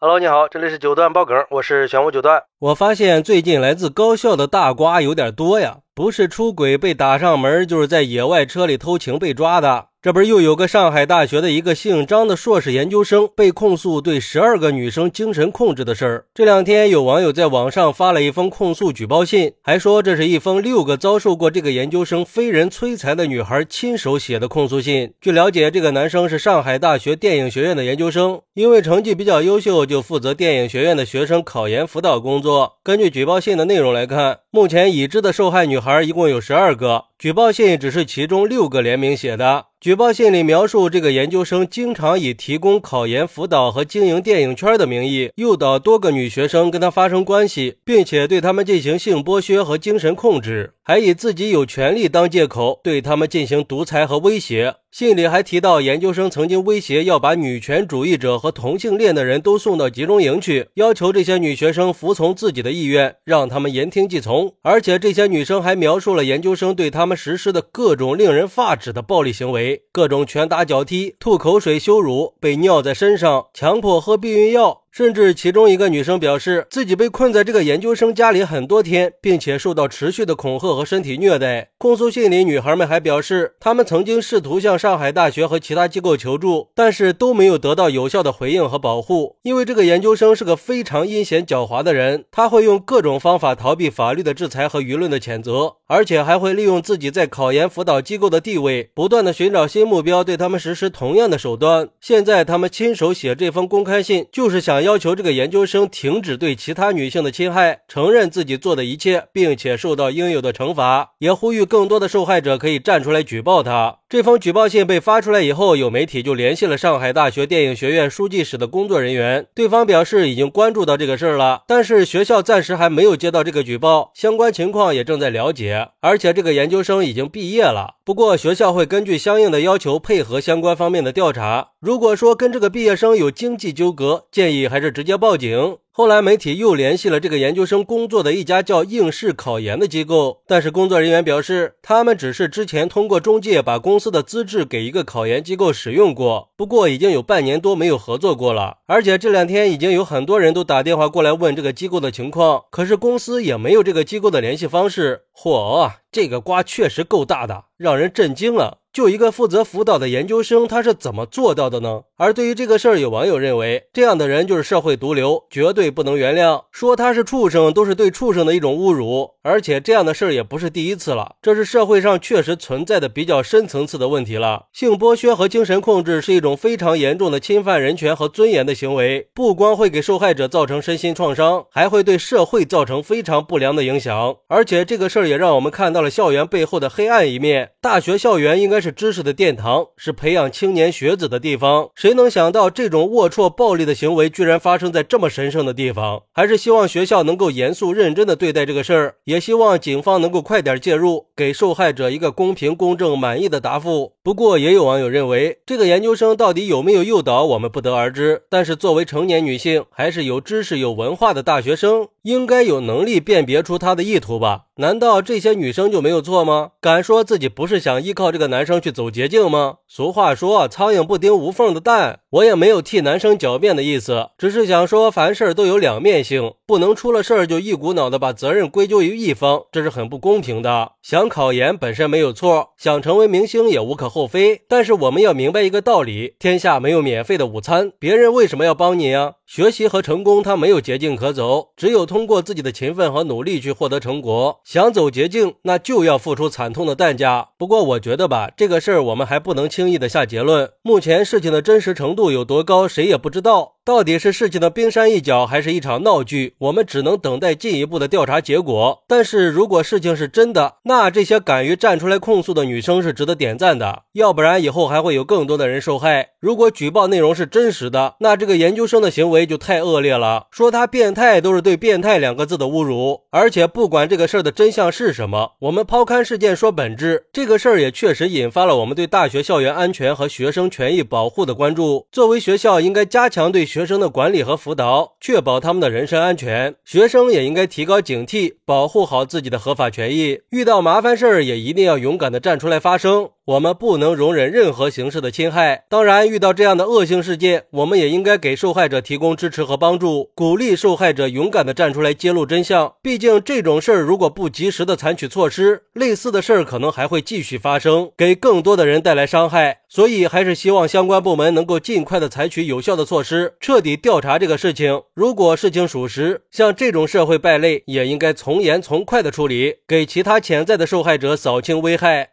Hello，你好，这里是九段爆梗，我是玄武九段。我发现最近来自高校的大瓜有点多呀，不是出轨被打上门，就是在野外车里偷情被抓的。这不是又有个上海大学的一个姓张的硕士研究生被控诉对十二个女生精神控制的事儿。这两天有网友在网上发了一封控诉举报信，还说这是一封六个遭受过这个研究生非人摧残的女孩亲手写的控诉信。据了解，这个男生是上海大学电影学院的研究生，因为成绩比较优秀，就负责电影学院的学生考研辅导工作。根据举报信的内容来看，目前已知的受害女孩一共有十二个，举报信只是其中六个联名写的。举报信里描述，这个研究生经常以提供考研辅导和经营电影圈的名义，诱导多个女学生跟他发生关系，并且对他们进行性剥削和精神控制，还以自己有权利当借口，对他们进行独裁和威胁。信里还提到，研究生曾经威胁要把女权主义者和同性恋的人都送到集中营去，要求这些女学生服从自己的意愿，让他们言听计从。而且这些女生还描述了研究生对他们实施的各种令人发指的暴力行为，各种拳打脚踢、吐口水、羞辱、被尿在身上、强迫喝避孕药。甚至其中一个女生表示，自己被困在这个研究生家里很多天，并且受到持续的恐吓和身体虐待。控诉信里，女孩们还表示，她们曾经试图向上海大学和其他机构求助，但是都没有得到有效的回应和保护。因为这个研究生是个非常阴险狡猾的人，他会用各种方法逃避法律的制裁和舆论的谴责，而且还会利用自己在考研辅导机构的地位，不断的寻找新目标，对他们实施同样的手段。现在他们亲手写这封公开信，就是想要。求这个研究生停止对其他女性的侵害，承认自己做的一切，并且受到应有的惩罚，也呼吁更多的受害者可以站出来举报他。这封举报信被发出来以后，有媒体就联系了上海大学电影学院书记室的工作人员，对方表示已经关注到这个事儿了，但是学校暂时还没有接到这个举报，相关情况也正在了解，而且这个研究生已经毕业了。不过学校会根据相应的要求配合相关方面的调查。如果说跟这个毕业生有经济纠葛，建议还是直接报警。后来媒体又联系了这个研究生工作的一家叫应试考研的机构，但是工作人员表示，他们只是之前通过中介把公司的资质给一个考研机构使用过，不过已经有半年多没有合作过了。而且这两天已经有很多人都打电话过来问这个机构的情况，可是公司也没有这个机构的联系方式。嚯，这个瓜确实够大的，让人震惊了。就一个负责辅导的研究生，他是怎么做到的呢？而对于这个事儿，有网友认为，这样的人就是社会毒瘤，绝对不能原谅。说他是畜生，都是对畜生的一种侮辱。而且这样的事儿也不是第一次了，这是社会上确实存在的比较深层次的问题了。性剥削和精神控制是一种非常严重的侵犯人权和尊严的行为，不光会给受害者造成身心创伤，还会对社会造成非常不良的影响。而且这个事儿也让我们看到了校园背后的黑暗一面。大学校园应该是。知识的殿堂是培养青年学子的地方，谁能想到这种龌龊暴力的行为居然发生在这么神圣的地方？还是希望学校能够严肃认真的对待这个事儿，也希望警方能够快点介入，给受害者一个公平、公正、满意的答复。不过，也有网友认为，这个研究生到底有没有诱导，我们不得而知。但是，作为成年女性，还是有知识、有文化的大学生，应该有能力辨别出他的意图吧？难道这些女生就没有错吗？敢说自己不是想依靠这个男生去走捷径吗？俗话说，苍蝇不叮无缝的蛋。我也没有替男生狡辩的意思，只是想说，凡事都有两面性，不能出了事儿就一股脑的把责任归咎于一方，这是很不公平的。想考研本身没有错，想成为明星也无可厚非，但是我们要明白一个道理：天下没有免费的午餐，别人为什么要帮你呀？学习和成功，它没有捷径可走，只有通过自己的勤奋和努力去获得成果。想走捷径，那就要付出惨痛的代价。不过，我觉得吧，这个事儿我们还不能轻易的下结论。目前事情的真实程度有多高，谁也不知道。到底是事情的冰山一角，还是一场闹剧？我们只能等待进一步的调查结果。但是如果事情是真的，那这些敢于站出来控诉的女生是值得点赞的。要不然以后还会有更多的人受害。如果举报内容是真实的，那这个研究生的行为就太恶劣了。说他变态都是对“变态”两个字的侮辱。而且不管这个事儿的真相是什么，我们抛开事件说本质，这个事儿也确实引发了我们对大学校园安全和学生权益保护的关注。作为学校，应该加强对学学生的管理和辅导，确保他们的人身安全。学生也应该提高警惕，保护好自己的合法权益。遇到麻烦事儿，也一定要勇敢的站出来发声。我们不能容忍任何形式的侵害。当然，遇到这样的恶性事件，我们也应该给受害者提供支持和帮助，鼓励受害者勇敢地站出来揭露真相。毕竟，这种事儿如果不及时的采取措施，类似的事儿可能还会继续发生，给更多的人带来伤害。所以，还是希望相关部门能够尽快的采取有效的措施，彻底调查这个事情。如果事情属实，像这种社会败类也应该从严从快的处理，给其他潜在的受害者扫清危害。